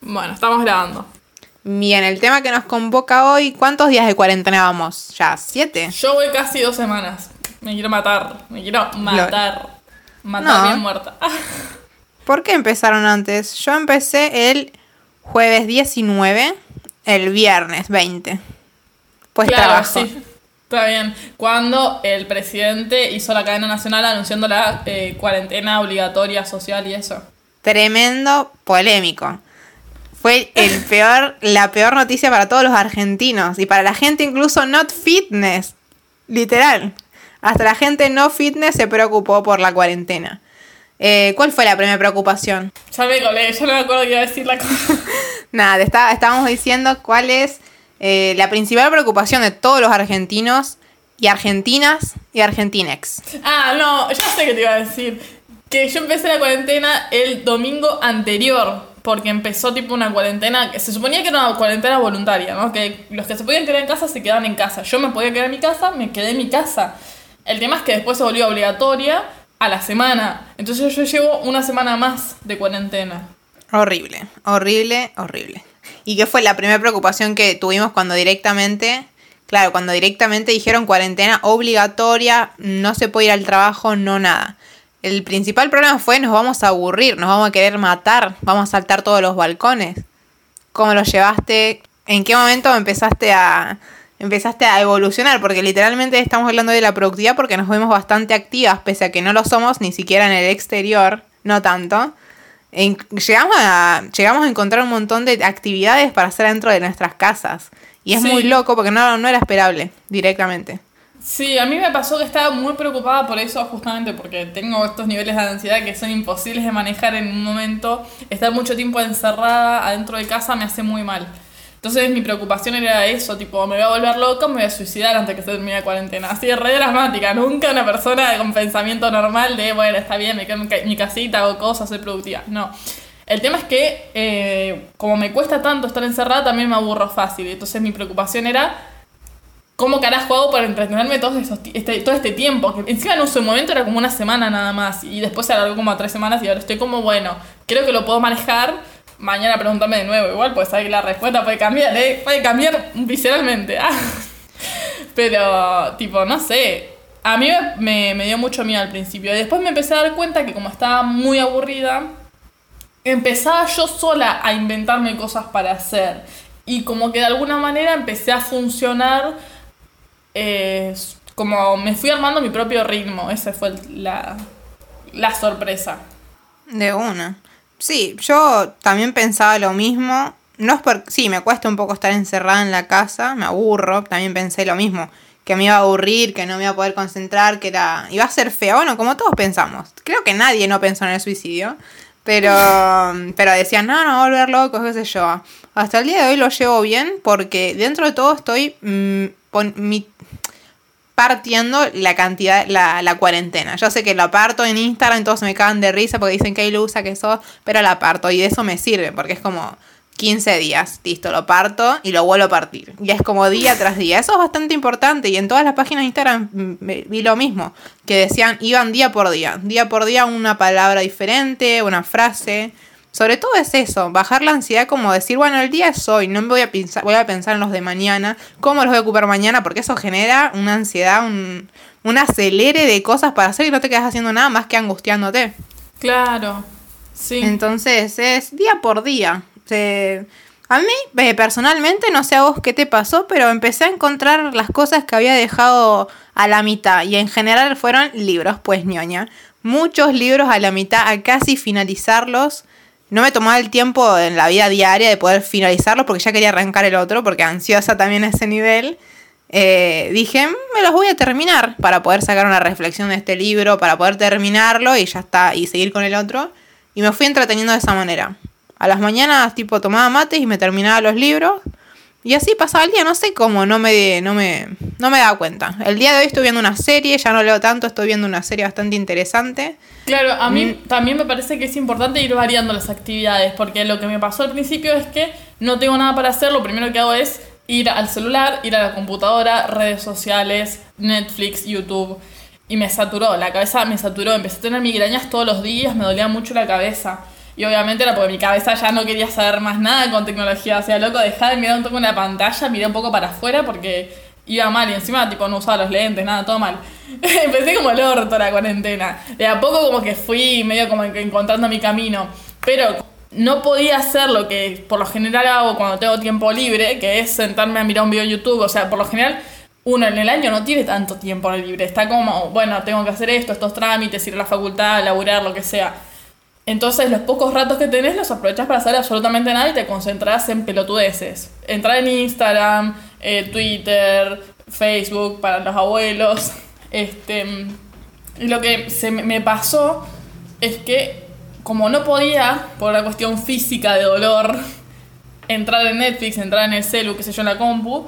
Bueno, estamos grabando. Bien, el tema que nos convoca hoy, ¿cuántos días de cuarentena vamos? ¿Ya? ¿Siete? Yo voy casi dos semanas. Me quiero matar. Me quiero matar. Matar No. bien muerta. ¿Por qué empezaron antes? Yo empecé el jueves 19, el viernes 20. Pues claro, trabajo. sí. Está bien. Cuando el presidente hizo la cadena nacional anunciando la eh, cuarentena obligatoria social y eso. Tremendo polémico. Fue el peor, la peor noticia para todos los argentinos y para la gente incluso not fitness. Literal. Hasta la gente no fitness se preocupó por la cuarentena. Eh, ¿Cuál fue la primera preocupación? Ya me colé, ya no me acuerdo que iba a decir la cosa. Nada, está- estábamos diciendo cuál es eh, la principal preocupación de todos los argentinos y argentinas y argentinex. Ah, no, ya sé que te iba a decir. Que yo empecé la cuarentena el domingo anterior. Porque empezó tipo una cuarentena que se suponía que era una cuarentena voluntaria, ¿no? Que los que se podían quedar en casa se quedaban en casa. Yo me podía quedar en mi casa, me quedé en mi casa. El tema es que después se volvió obligatoria a la semana. Entonces yo llevo una semana más de cuarentena. Horrible, horrible, horrible. ¿Y qué fue la primera preocupación que tuvimos cuando directamente, claro, cuando directamente dijeron cuarentena obligatoria, no se puede ir al trabajo, no nada? El principal problema fue nos vamos a aburrir, nos vamos a querer matar, vamos a saltar todos los balcones. ¿Cómo lo llevaste? ¿En qué momento empezaste a empezaste a evolucionar? Porque literalmente estamos hablando de la productividad porque nos vemos bastante activas, pese a que no lo somos ni siquiera en el exterior, no tanto. En- llegamos, a, llegamos a encontrar un montón de actividades para hacer dentro de nuestras casas. Y es Sí. muy loco porque no, no era esperable directamente. Sí, a mí me pasó que estaba muy preocupada por eso, justamente porque tengo estos niveles de ansiedad que son imposibles de manejar en un momento. Estar mucho tiempo encerrada adentro de casa me hace muy mal. Entonces mi preocupación era eso, tipo, me voy a volver loca, me voy a suicidar antes que se termine la cuarentena. Así re dramática, nunca una persona con pensamiento normal de, bueno, está bien, me quedo en mi casita, hago cosas, soy productiva. No. El tema es que, eh, como me cuesta tanto estar encerrada, también me aburro fácil. Entonces mi preocupación era ¿Cómo carajo hago para entretenerme todo, esos este, todo este tiempo? Que encima en su momento era como una semana nada más. Y después se alargó como a tres semanas y ahora estoy como, bueno, creo que lo puedo manejar. Mañana pregúntame de nuevo, igual, pues ahí la respuesta puede cambiar, ¿eh? Puede cambiar visceralmente. ah. Pero, tipo, no sé. A mí me dio mucho miedo al principio. Y después me empecé a dar cuenta que como estaba muy aburrida, empezaba yo sola a inventarme cosas para hacer. Y como que de alguna manera empecé a funcionar eh, como me fui armando mi propio ritmo. Esa fue la, la sorpresa. De una. Sí, yo también pensaba lo mismo. No es por... Sí, me cuesta un poco estar encerrada en la casa, me aburro. También pensé lo mismo. Que me iba a aburrir, que no me iba a poder concentrar, que era... Iba a ser feo. Bueno, como todos pensamos. Creo que nadie no pensó en el suicidio. Pero, pero decían, no, no, volver loco, qué sé yo. Hasta el día de hoy lo llevo bien porque dentro de todo estoy mm, pon- mi- partiendo la cantidad, la, la cuarentena. Yo sé que lo parto en Instagram, todos me cagan de risa porque dicen que hay lusa, que sos, pero la parto y de eso me sirve porque es como 15 días, listo, lo parto y lo vuelvo a partir. Y es como día tras día. Eso es bastante importante y en todas las páginas de Instagram mm, vi lo mismo, que decían, iban día por día, día por día una palabra diferente, una frase. Sobre todo es eso, bajar la ansiedad como decir, bueno, el día es hoy, no me voy a pensar, voy a pensar en los de mañana, cómo los voy a ocupar mañana, porque eso genera una ansiedad, un, un acelere de cosas para hacer y no te quedas haciendo nada más que angustiándote. Claro. Sí. Entonces es día por día. Se- a mí eh, personalmente, no sé a vos qué te pasó, pero empecé a encontrar las cosas que había dejado a la mitad y en general fueron libros, pues ñoña. Muchos libros a la mitad, a casi finalizarlos. No me tomaba el tiempo en la vida diaria de poder finalizarlos porque ya quería arrancar el otro, porque ansiosa también a ese nivel. Eh, dije, "Mm, me los voy a terminar para poder sacar una reflexión de este libro, para poder terminarlo y ya está, y seguir con el otro. Y me fui entreteniendo de esa manera. A las mañanas, tipo, tomaba mates y me terminaba los libros. Y así pasaba el día, no sé cómo, no me, no me, no me daba cuenta. El día de hoy estoy viendo una serie, ya no leo tanto, estoy viendo una serie bastante interesante. Claro, a mí Mm. también me parece que es importante ir variando las actividades, porque lo que me pasó al principio es que no tengo nada para hacer, lo primero que hago es ir al celular, ir a la computadora, redes sociales, Netflix, YouTube, y me saturó, la cabeza me saturó, empecé a tener migrañas todos los días, me dolía mucho la cabeza. Y obviamente era porque mi cabeza ya no quería saber más nada con tecnología. O sea, loco, dejá de mirar un poco en la pantalla, miré un poco para afuera porque iba mal y encima tipo no usaba los lentes, nada, todo mal. Empecé como el orto la cuarentena. De a poco como que fui medio como encontrando mi camino. Pero no podía hacer lo que por lo general hago cuando tengo tiempo libre, que es sentarme a mirar un video en YouTube. O sea, por lo general uno en el año no tiene tanto tiempo libre. Está como, bueno, tengo que hacer esto, estos trámites, ir a la facultad, laburar, lo que sea. Entonces los pocos ratos que tenés los aprovechas para hacer absolutamente nada y te concentras en pelotudeces. Entrar en Instagram, eh, Twitter, Facebook para los abuelos. Este, lo que se me pasó es que como no podía, por la cuestión física de dolor, entrar en Netflix, entrar en el celu, qué sé yo, en la compu,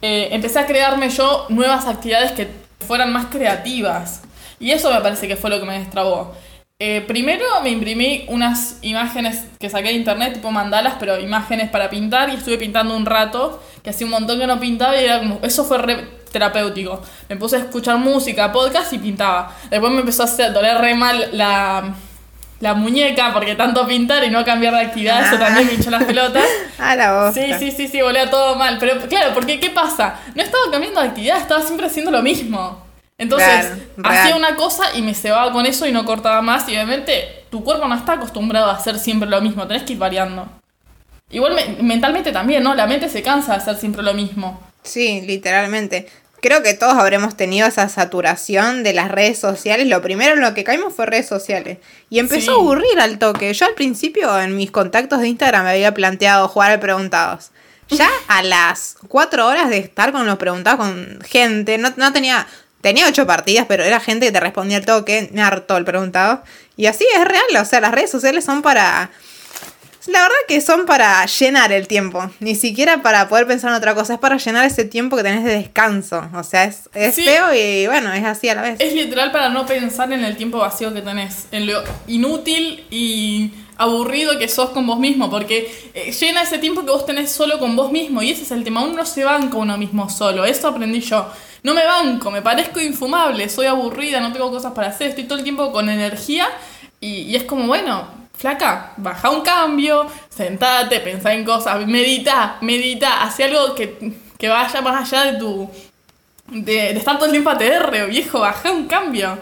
eh, empecé a crearme yo nuevas actividades que fueran más creativas. Y eso me parece que fue lo que me destrabó. Eh, primero me imprimí unas imágenes que saqué de internet, tipo mandalas, pero imágenes para pintar, y estuve pintando un rato, que hacía un montón que no pintaba, y era como, eso fue re terapéutico. Me puse a escuchar música, podcast y pintaba. Después me empezó a hacer, doler re mal la, la muñeca, porque tanto pintar y no cambiar de actividad, eso también me hinchó las pelotas. A la. Sí, sí, sí, sí, volea todo mal. Pero claro, porque ¿qué pasa? No estaba cambiando de actividad, estaba siempre haciendo lo mismo. Entonces, hacía una cosa y me cebaba con eso y no cortaba más. Y obviamente, tu cuerpo no está acostumbrado a hacer siempre lo mismo, tenés que ir variando. Igual mentalmente también, ¿no? La mente se cansa de hacer siempre lo mismo. Sí, literalmente. Creo que todos habremos tenido esa saturación de las redes sociales. Lo primero en lo que caímos fue redes sociales. Y empezó a aburrir al toque. Yo al principio en mis contactos de Instagram me había planteado jugar al preguntados. Ya a las cuatro horas de estar con los preguntados con gente, no, no tenía, Tenía ocho partidas, pero era gente que te respondía al toque, me hartó el preguntado. Y así es real, o sea, las redes sociales son para... La verdad que son para llenar el tiempo, ni siquiera para poder pensar en otra cosa, es para llenar ese tiempo que tenés de descanso. O sea, es, es feo y bueno, es así a la vez. Es literal para no pensar en el tiempo vacío que tenés, en lo inútil y aburrido que sos con vos mismo, porque eh, llena ese tiempo que vos tenés solo con vos mismo y ese es el tema, uno no se banca uno mismo solo, eso aprendí yo no me banco, me parezco infumable, soy aburrida, no tengo cosas para hacer, estoy todo el tiempo con energía y, es como, bueno, flaca, baja un cambio, sentate, pensá en cosas, medita, medita, hace algo que, vaya más allá de tu... De, de estar todo el tiempo viejo, baja un cambio.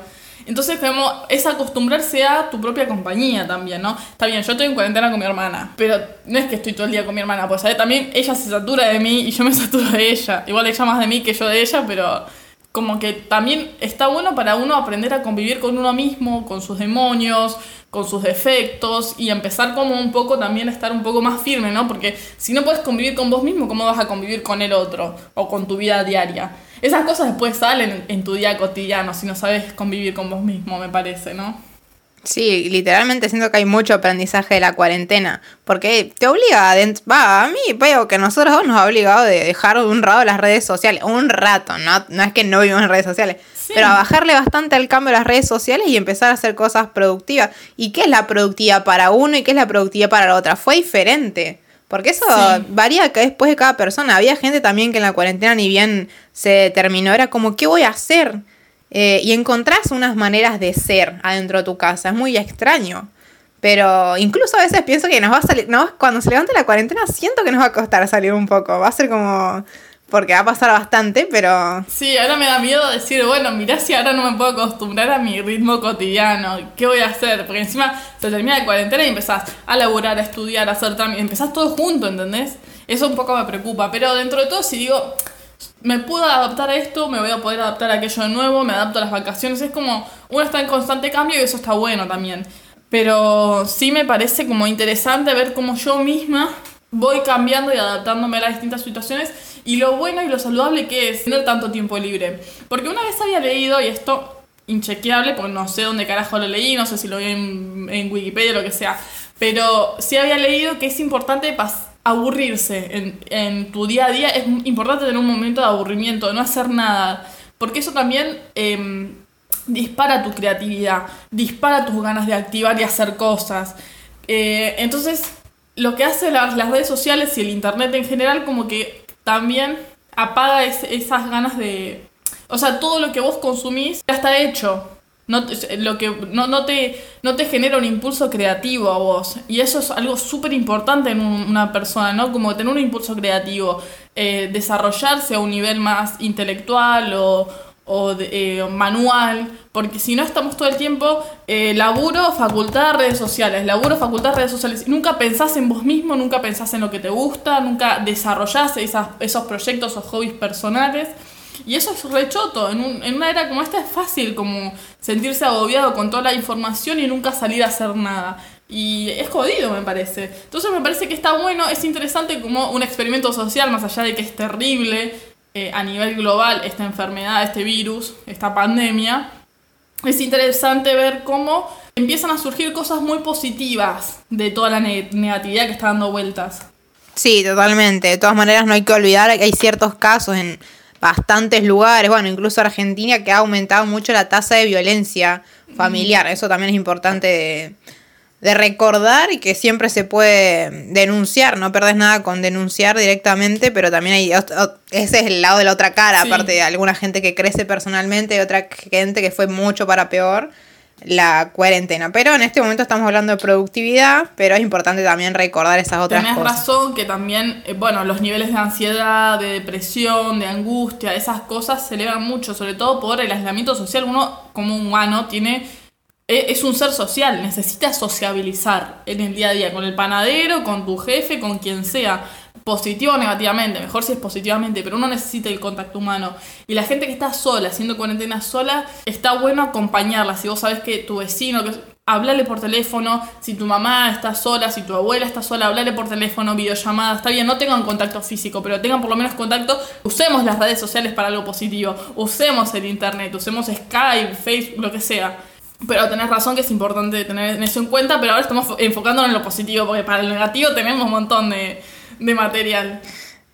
Entonces, como es acostumbrarse a tu propia compañía también, ¿no? Está bien, yo estoy en cuarentena con mi hermana, pero no es que estoy todo el día con mi hermana, pues también ella se satura de mí y yo me saturo de ella. Igual ella más de mí que yo de ella, pero como que también está bueno para uno aprender a convivir con uno mismo, con sus demonios, con sus defectos y empezar como un poco también a estar un poco más firme, ¿no? Porque si no puedes convivir con vos mismo, ¿cómo vas a convivir con el otro o con tu vida diaria? Esas cosas después salen en tu día cotidiano si no sabes convivir con vos mismo, me parece, ¿no? Sí, literalmente siento que hay mucho aprendizaje de la cuarentena, porque te obliga, a va, a mí veo que nosotros dos nos ha obligado de dejar un rato las redes sociales, un rato, no, no es que no vivimos en redes sociales, pero a bajarle bastante al cambio de las redes sociales y empezar a hacer cosas productivas. ¿Y qué es la productiva para uno y qué es la productiva para la otra? Fue diferente. Porque eso varía después de cada persona. Había gente también que en la cuarentena ni bien se terminó, era como, ¿qué voy a hacer? Eh, y encontrás unas maneras de ser adentro de tu casa. Es muy extraño. Pero incluso a veces pienso que nos va a salir, no, cuando se levante la cuarentena siento que nos va a costar salir un poco. Va a ser como, porque va a pasar bastante, pero... Sí, ahora me da miedo decir, bueno, mirá si ahora no me puedo acostumbrar a mi ritmo cotidiano, ¿qué voy a hacer? Porque encima se termina la cuarentena y empezás a laburar, a estudiar, a hacer también, empezás todo junto, ¿entendés? Eso un poco me preocupa, pero dentro de todo si digo, me puedo adaptar a esto, me voy a poder adaptar a aquello de nuevo, me adapto a las vacaciones. Es como uno está en constante cambio y eso está bueno también. Pero sí me parece como interesante ver cómo yo misma voy cambiando y adaptándome a las distintas situaciones y lo bueno y lo saludable que es tener tanto tiempo libre. Porque una vez había leído, y esto inchequeable, porque no sé dónde carajo lo leí, no sé si lo vi en, en Wikipedia o lo que sea, pero sí había leído que es importante pasar aburrirse en, tu día a día, es importante tener un momento de aburrimiento, de no hacer nada, porque eso también em, dispara tu creatividad, dispara tus ganas de activar y hacer cosas. Eh, entonces, lo que hace las, las redes sociales y el internet en general, como que también apaga esas ganas de... O sea, todo lo que vos consumís ya está hecho. No, te- lo que, no, no, te, no te genera un impulso creativo a vos. Y eso es algo súper importante en un- una persona, ¿no? Como tener un impulso creativo, eh, desarrollarse a un nivel más intelectual o, o eh, manual, porque si no estamos todo el tiempo eh, laburo, facultad, redes sociales, laburo, facultad, redes sociales, nunca pensás en vos mismo, nunca pensás en lo que te gusta, nunca desarrollás esos proyectos o hobbies personales. Y eso es rechoto. En, un- en una era como esta es fácil como sentirse agobiado con toda la información y nunca salir a hacer nada. Y es jodido, me parece. Entonces me parece que está bueno, es interesante como un experimento social, más allá de que es terrible eh, a nivel global esta enfermedad, este virus, esta pandemia. Es interesante ver cómo empiezan a surgir cosas muy positivas de toda la ne- negatividad que está dando vueltas. Sí, totalmente. De todas maneras, no hay que olvidar que hay ciertos casos en bastantes lugares, bueno, incluso Argentina, que ha aumentado mucho la tasa de violencia familiar. Eso también es importante de, de recordar y que siempre se puede denunciar. No perdés nada con denunciar directamente, pero también hay. Ese es el lado de la otra cara, Sí. aparte de alguna gente que crece personalmente y otra gente que fue mucho para peor la cuarentena. Pero en este momento estamos hablando de productividad, pero es importante también recordar esas otras Tenés cosas. razón que también, eh, bueno, los niveles de ansiedad, de depresión, de angustia, esas cosas se elevan mucho, sobre todo por el aislamiento social. Uno, como humano, tiene. e- Es un ser social, necesita sociabilizar en el día a día, con el panadero, con tu jefe, con quien sea, positivo o negativamente, mejor si es positivamente, pero uno necesita el contacto humano. Y la gente que está sola, haciendo cuarentena sola, está bueno acompañarla. Si vos sabés que tu vecino, que hablale por teléfono, si tu mamá está sola, si tu abuela está sola, hablale por teléfono, videollamada, está bien, no tengan contacto físico, pero tengan por lo menos contacto, usemos las redes sociales para algo positivo, usemos el internet, usemos Skype, Facebook, lo que sea. Pero tenés razón que es importante tener eso en cuenta, pero ahora estamos fo- enfocándonos en lo positivo, porque para el negativo tenemos un montón de, de material.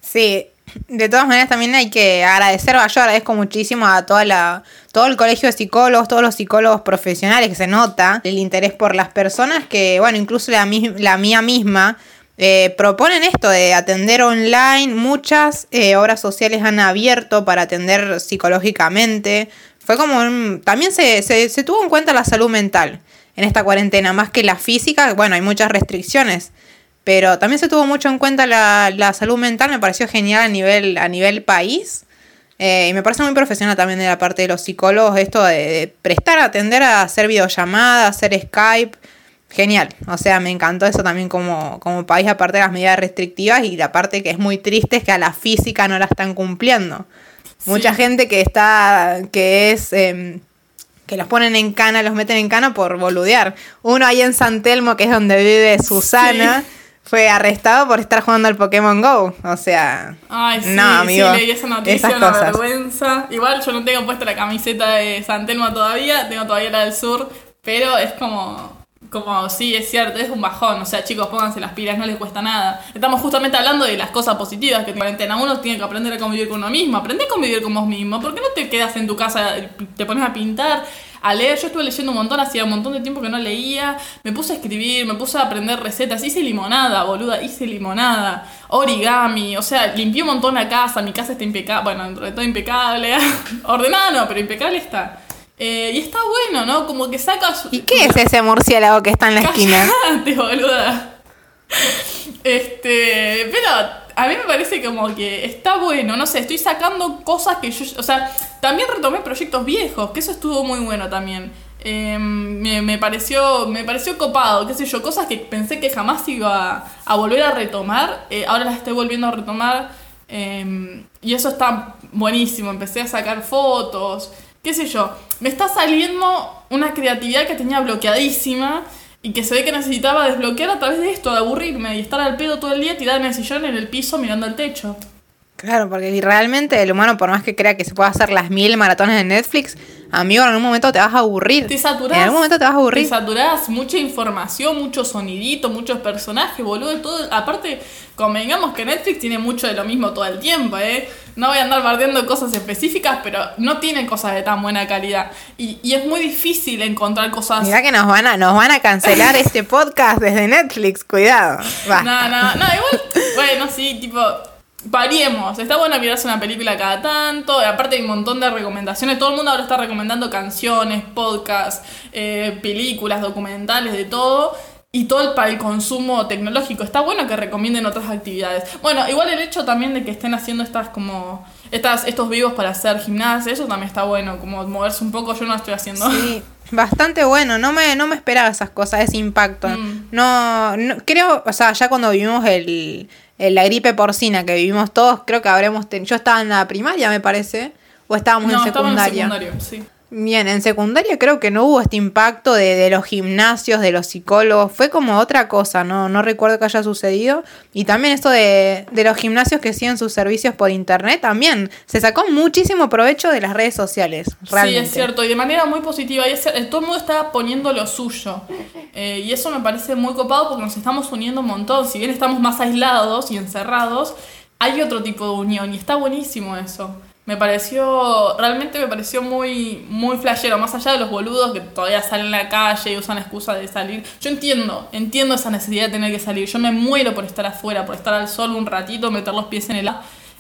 Sí, de todas maneras también hay que agradecer, yo agradezco muchísimo a toda la, todo el colegio de psicólogos, todos los psicólogos profesionales que se nota el interés por las personas que, bueno, incluso la, la mía misma, eh, proponen esto de atender online, muchas eh, obras sociales han abierto para atender psicológicamente, fue como un- también se, se, se tuvo en cuenta la salud mental en esta cuarentena, más que la física, bueno, hay muchas restricciones. Pero también se tuvo mucho en cuenta la, la salud mental, me pareció genial a nivel, a nivel país. Eh, y me parece muy profesional también de la parte de los psicólogos esto de, de prestar, atender a hacer videollamadas, hacer Skype. Genial. O sea, me encantó eso también como, como país, aparte de las medidas restrictivas. Y la parte que es muy triste es que a la física no la están cumpliendo. Mucha gente que está, que es... em, que los ponen en cana, los meten en cana por boludear. Uno ahí en San Telmo, que es donde vive Susana, fue arrestado por estar jugando al Pokémon Go. O sea, Ay, sí, no, amigo. sí, leí esa noticia, esas una cosas. vergüenza. Igual yo no tengo puesta la camiseta de San Telmo todavía, tengo todavía la del sur, pero es como, como, sí, es cierto, es un bajón. O sea, chicos, pónganse las pilas, no les cuesta nada. Estamos justamente hablando de las cosas positivas que en cuarentena uno tiene que aprender a convivir con uno mismo. Aprende a convivir con vos mismo. ¿Por qué no te quedas en tu casa, te pones a pintar? A leer, yo estuve leyendo un montón, hacía un montón de tiempo que no leía, me puse a escribir, me puse a aprender recetas, hice limonada, boluda, hice limonada, origami, o sea, limpié un montón la casa, mi casa está impecable, bueno, dentro de todo impecable, ordenada no, pero impecable está. Eh, y está bueno, ¿no? Como que sacas... ¿Y qué es ese murciélago que está en la esquina? Boluda. Este, pero a mí me parece como que está bueno, no sé, estoy sacando cosas que yo, o sea, también retomé proyectos viejos, que eso estuvo muy bueno también. Eh, me, me pareció me pareció copado, qué sé yo, cosas que pensé que jamás iba a, volver a retomar, eh, ahora las estoy volviendo a retomar eh, y eso está buenísimo, empecé a sacar fotos, qué sé yo, me está saliendo una creatividad que tenía bloqueadísima y que se ve que necesitaba desbloquear a través de esto, de aburrirme y estar al pedo todo el día tirada en el sillón en el piso mirando al techo. Claro, porque realmente el humano, por más que crea que se pueda hacer las mil maratones de Netflix, amigo, en algún momento te vas a aburrir. Te saturás. En algún momento te vas a aburrir. Te saturás, mucha información, mucho sonidito, muchos personajes, boludo, todo. Aparte, convengamos que Netflix tiene mucho de lo mismo todo el tiempo, ¿eh? No voy a andar bardeando cosas específicas, pero no tiene cosas de tan buena calidad. Y, y es muy difícil encontrar cosas. Mirá que nos van a, nos van a cancelar este podcast desde Netflix, cuidado. Basta. No, no, no, igual, bueno, sí, tipo, variemos. Está bueno mirarse una película cada tanto. y Aparte hay un montón de recomendaciones. Todo el mundo ahora está recomendando canciones, podcasts, eh, películas, documentales, de todo. Y todo el, para el consumo tecnológico. Está bueno que recomienden otras actividades. Bueno, igual el hecho también de que estén haciendo estas como... Estas, estos vivos para hacer gimnasia, eso también está bueno, como moverse un poco, yo no lo estoy haciendo. Sí, bastante bueno, no me, no me esperaba esas cosas, ese impacto. Mm. No, no, creo, o sea, ya cuando vivimos el- la gripe porcina que vivimos todos, creo que habremos tenido, yo estaba en la primaria me parece, o estábamos no, en estaba en secundaria. secundario, sí. Bien, en secundaria creo que no hubo este impacto de, de los gimnasios, de los psicólogos, fue como otra cosa, no, no recuerdo que haya sucedido. Y también esto de, de los gimnasios que siguen sus servicios por internet, también se sacó muchísimo provecho de las redes sociales, realmente. Sí, es cierto, y de manera muy positiva. Y es todo el mundo está poniendo lo suyo. Eh, y eso me parece muy copado porque nos estamos uniendo un montón. Si bien estamos más aislados y encerrados, hay otro tipo de unión y está buenísimo eso. Me pareció, realmente me pareció muy, muy flashero, más allá de los boludos que todavía salen a la calle y usan la excusa de salir. Yo entiendo, entiendo esa necesidad de tener que salir. Yo me muero por estar afuera, por estar al sol un ratito, meter los pies en el.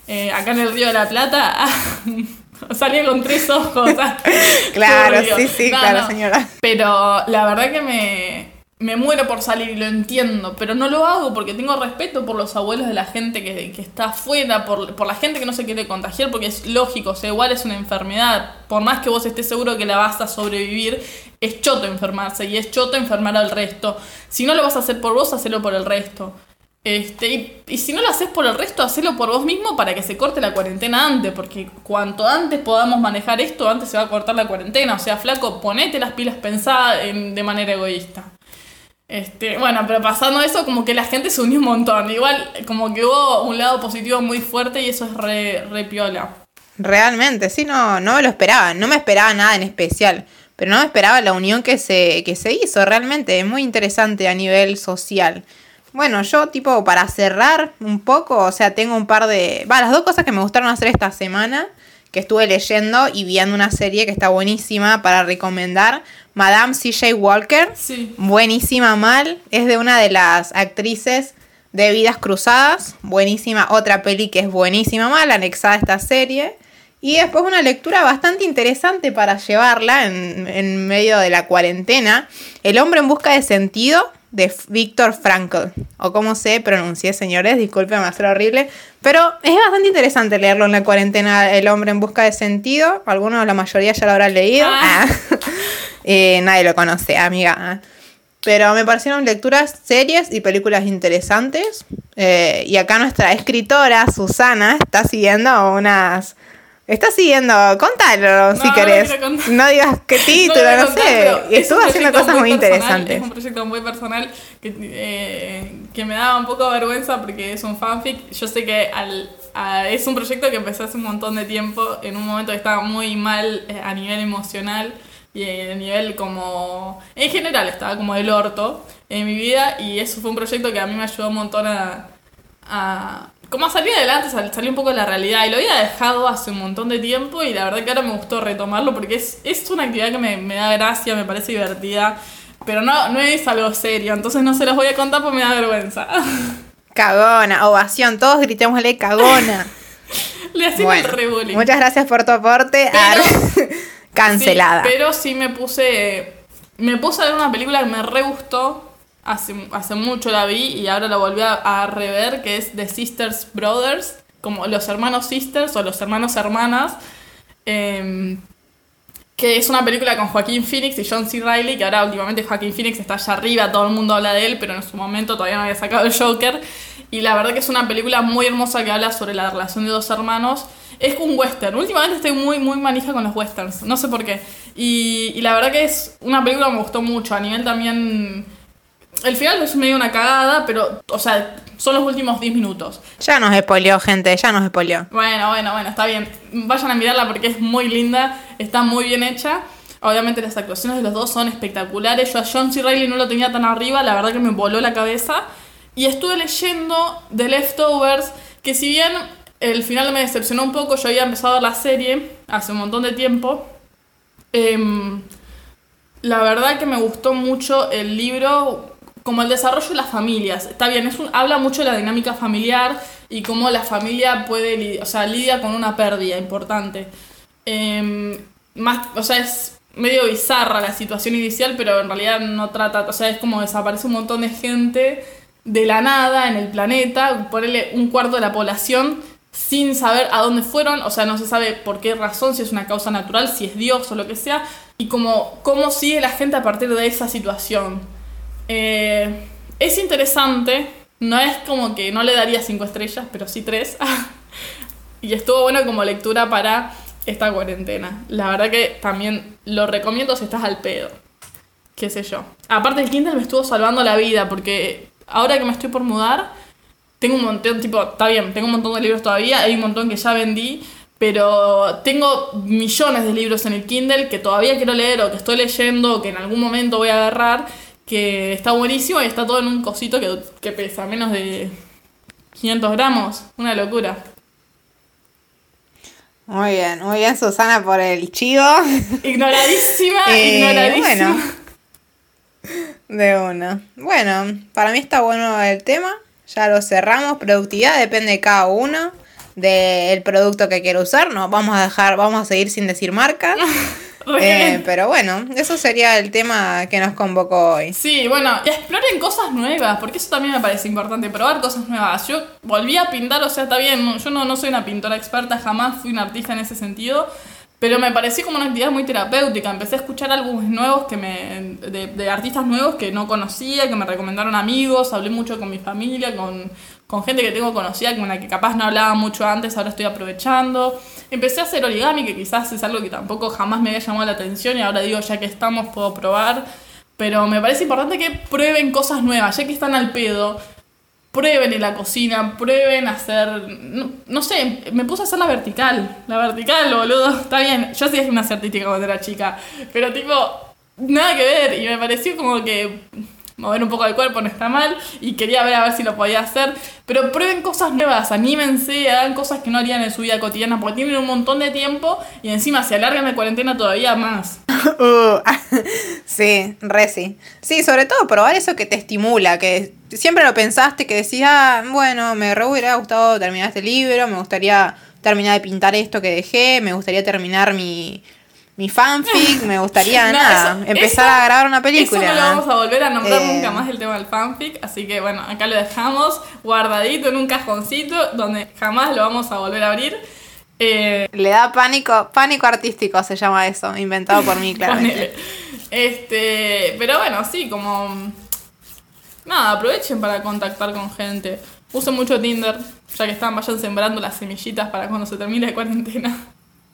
Eh, acá en el Río de la Plata, salía con tres ojos. Claro, sí, sí, No, claro, no. señora. Pero la verdad que me, me muero por salir y lo entiendo, pero no lo hago porque tengo respeto por los abuelos de la gente que, está afuera, por, la gente que no se quiere contagiar, porque es lógico, o sea, igual es una enfermedad. Por más que vos estés seguro que la vas a sobrevivir, es choto enfermarse y es choto enfermar al resto. Si no lo vas a hacer por vos, hacelo por el resto. Este, y, y si no lo haces por el resto, hacelo por vos mismo para que se corte la cuarentena antes, porque cuanto antes podamos manejar esto, antes se va a cortar la cuarentena. O sea, flaco, ponete las pilas pensadas en- de manera egoísta. Este, bueno, pero pasando eso, como que la gente se unió un montón. Igual, como que hubo un lado positivo muy fuerte y eso es re, re piola. Realmente, sí, no, no me lo esperaba, no me esperaba nada en especial, pero no me esperaba la unión que se, que se hizo, realmente, es muy interesante a nivel social. Bueno, yo tipo para cerrar un poco, o sea, tengo un par de... Va, las dos cosas que me gustaron hacer esta semana, que estuve leyendo y viendo una serie que está buenísima para recomendar, Madame CJ Walker. Sí. Buenísima mal. Es de una de las actrices de Vidas Cruzadas. Buenísima. Otra peli que es buenísima mal, anexada a esta serie. Y después una lectura bastante interesante para llevarla en, en medio de la cuarentena. El hombre en busca de sentido de Víctor Frankl. O como se pronuncie, señores. Disculpen, va a ser horrible. Pero es bastante interesante leerlo en la cuarentena. El hombre en busca de sentido. Algunos, la mayoría ya lo habrán leído. Ah. Ah. Eh, nadie lo conoce, amiga. Pero me parecieron lecturas, series y películas interesantes. Eh, y acá nuestra escritora, Susana, está siguiendo unas... Está siguiendo, contalo si No, querés. No digas qué título, no, sé. Y es estuvo haciendo cosas muy interesantes. Es un proyecto muy personal que, eh, que me daba un poco de vergüenza porque es un fanfic. Yo sé que al, a- es un proyecto que empecé hace un montón de tiempo, en un momento que estaba muy mal eh, a nivel emocional y a nivel como... En general estaba como del orto en mi vida y eso fue un proyecto que a mí me ayudó un montón a... a como a salir adelante, sal- salir un poco de la realidad. Y lo había dejado hace un montón de tiempo y la verdad que ahora me gustó retomarlo porque es, es una actividad que me, me da gracia, me parece divertida. Pero no, no es algo serio, entonces no se los voy a contar porque me da vergüenza. Cagona, ovación, todos gritémosle cagona. Le Bueno, el re bullying. muchas gracias por tu aporte. Pero- Cancelada. Sí, pero sí me puse. Me puse a ver una película que me re gustó. Hace, hace mucho la vi y ahora la volví a, rever, que es The Sisters Brothers, como los hermanos sisters o los hermanos hermanas. em, que es una película con Joaquín Phoenix y John C. Reilly, que ahora últimamente Joaquín Phoenix está allá arriba, todo el mundo habla de él, pero en su momento todavía no había sacado el Joker. Y la verdad que es una película muy hermosa que habla sobre la relación de dos hermanos. Es un western. Últimamente estoy muy, muy manija con los westerns, no sé por qué. Y, y la verdad que es una película que me gustó mucho, a nivel también... El final es medio una cagada, pero, o sea, son los últimos 10 minutos. Ya nos spoileó, gente, ya nos spoileó. Bueno, bueno, bueno, está bien. Vayan a mirarla porque es muy linda, está muy bien hecha. Obviamente las actuaciones de los dos son espectaculares. Yo a John C. Reilly no lo tenía tan arriba, la verdad que me voló la cabeza. Y estuve leyendo The Leftovers, que si bien el final me decepcionó un poco, yo había empezado la serie hace un montón de tiempo. em, la verdad que me gustó mucho el libro como el desarrollo de las familias. Está bien, habla mucho de la dinámica familiar y cómo la familia puede, o sea, lidia con una pérdida importante. Em, más, o sea, es medio bizarra la situación inicial, pero en realidad no trata, o sea, es como desaparece un montón de gente de la nada en el planeta, ponerle un cuarto de la población sin saber a dónde fueron, o sea, no se sabe por qué razón, si es una causa natural, si es Dios o lo que sea, y como cómo sigue la gente a partir de esa situación. Eh, es interesante, no es como que no le daría cinco estrellas, pero sí tres. y estuvo bueno como lectura para esta cuarentena. La verdad que también lo recomiendo si estás al pedo. Qué sé yo. Aparte el Kindle me estuvo salvando la vida porque ahora que me estoy por mudar, tengo un montón, tipo, está bien, tengo un montón de libros todavía, hay un montón que ya vendí, pero tengo millones de libros en el Kindle que todavía quiero leer o que estoy leyendo o que en algún momento voy a agarrar, que está buenísimo y está todo en un cosito que, que pesa menos de 500 gramos, una locura. Muy bien, muy bien, Susana, por el chivo. Ignoradísima, Eh, ignoradísima. bueno. De una. Bueno, para mí está bueno el tema. Ya lo cerramos. Productividad depende de cada uno. Del producto que quiera usar. No, vamos a dejar, vamos a seguir sin decir marcas. Eh, pero bueno, eso sería el tema que nos convocó hoy. Sí, bueno, y exploren cosas nuevas, porque eso también me parece importante, probar cosas nuevas. Yo volví a pintar, o sea, está bien, yo no, no soy una pintora experta, jamás fui una artista en ese sentido, pero me pareció como una actividad muy terapéutica. Empecé a escuchar álbumes nuevos que me, de, de artistas nuevos que no conocía, que me recomendaron amigos, hablé mucho con mi familia, con, con gente que tengo conocida, con la que capaz no hablaba mucho antes, ahora estoy aprovechando. Empecé a hacer origami, que quizás es algo que tampoco jamás me había llamado la atención y ahora digo, ya que estamos, puedo probar. Pero me parece importante que prueben cosas nuevas, ya que están al pedo. Prueben en la cocina, prueben hacer. No, no sé, me puse a hacer la vertical. La vertical, boludo. Está bien, yo sí una artística cuando era chica. Pero tipo, nada que ver. Y me pareció como que mover un poco el cuerpo no está mal. Y quería ver a ver si lo podía hacer. Pero prueben cosas nuevas, anímense, hagan cosas que no harían en su vida cotidiana. Porque tienen un montón de tiempo y encima se alargan la cuarentena todavía más. Uh, sí, re sí. Sí, sobre todo probar eso que te estimula, que siempre lo pensaste, que decías, ah, bueno, me re hubiera gustado terminar este libro, me gustaría terminar de pintar esto que dejé, me gustaría terminar mi, mi fanfic, me gustaría No, nada, eso- empezar eso- a grabar una película. Eso no lo vamos a volver a nombrar Eh. nunca más el tema del fanfic, así que bueno, acá lo dejamos guardadito en un cajoncito donde jamás lo vamos a volver a abrir. Eh, Le da pánico, pánico artístico se llama eso, inventado por mí, claramente. ponele. Este, pero bueno, sí, como nada, aprovechen para contactar con gente. Usen mucho Tinder, ya que están, vayan sembrando las semillitas para cuando se termine la cuarentena.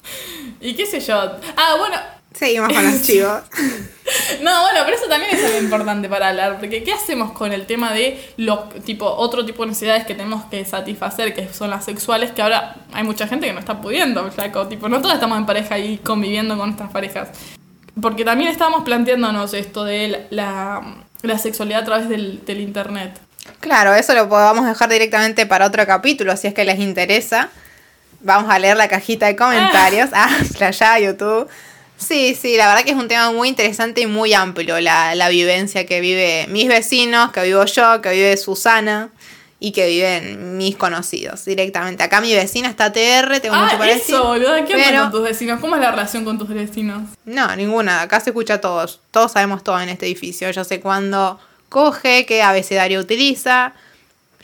Y qué sé yo. Ah, bueno, Seguimos con los chivos. No, bueno, pero eso también es algo importante para hablar, porque ¿qué hacemos con el tema de los tipo otro tipo de necesidades que tenemos que satisfacer, que son las sexuales, que ahora hay mucha gente que no está pudiendo, flaco, tipo, no todos estamos en pareja y conviviendo con nuestras parejas. Porque también estábamos planteándonos esto de la, la sexualidad a través del, del internet. Claro, eso lo podamos dejar directamente para otro capítulo, si es que les interesa. Vamos a leer la cajita de comentarios. Ah, allá, YouTube. Sí, sí, la verdad que es un tema muy interesante y muy amplio, la, la vivencia que vive mis vecinos, que vivo yo, que vive Susana y que viven mis conocidos directamente. Acá mi vecina está TR, tengo mucho Ah, para decir. eso, boludo, ¿qué onda pero- tus vecinos? ¿Cómo es la relación con tus vecinos? No, ninguna. Acá se escucha a todos. Todos sabemos todo en este edificio. Yo sé cuándo coge, qué abecedario utiliza.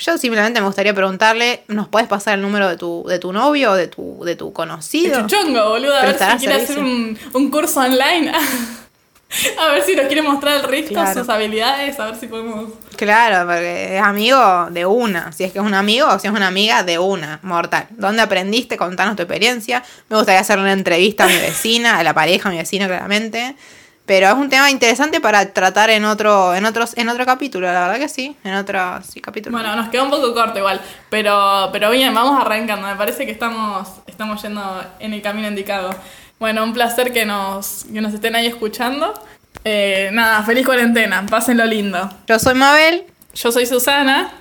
Yo simplemente me gustaría preguntarle, ¿nos puedes pasar el número de tu, de tu novio o de tu, de tu conocido? chuchongo, boludo, a ver si quiere hacer un, un curso online. a ver si nos quiere mostrar el Claro. sus habilidades, a ver si podemos. Claro, porque es amigo de una. Si es que es un amigo o si es una amiga de una, mortal. ¿Dónde aprendiste? Contanos tu experiencia. Me gustaría hacer una entrevista a mi vecina, a la pareja, a mi vecino, claramente. Pero es un tema interesante para tratar en otro, en otros, en otro capítulo, la verdad que sí. En otro sí, capítulo. Bueno, nos quedó un poco corto igual, pero, pero bien, vamos arrancando. Me parece que estamos, estamos yendo en el camino indicado. Bueno, un placer que nos, que nos estén ahí escuchando. Eh, nada, feliz cuarentena, pásenlo lindo. Yo soy Mabel Yo soy Susana.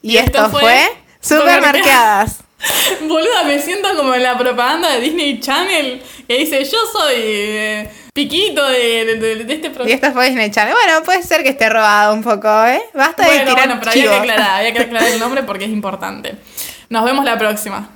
y, esto, fue Supermercadas. Boluda, me siento como en la propaganda de Disney Channel que dice, yo soy... eh, piquito de, de, de- de este Y programa. esto fue Disney Channel. Bueno, puede ser que esté robado un poco, ¿eh? Basta de tirar bueno, pero había que aclarar, había que aclarar el nombre porque es importante. Nos vemos la próxima.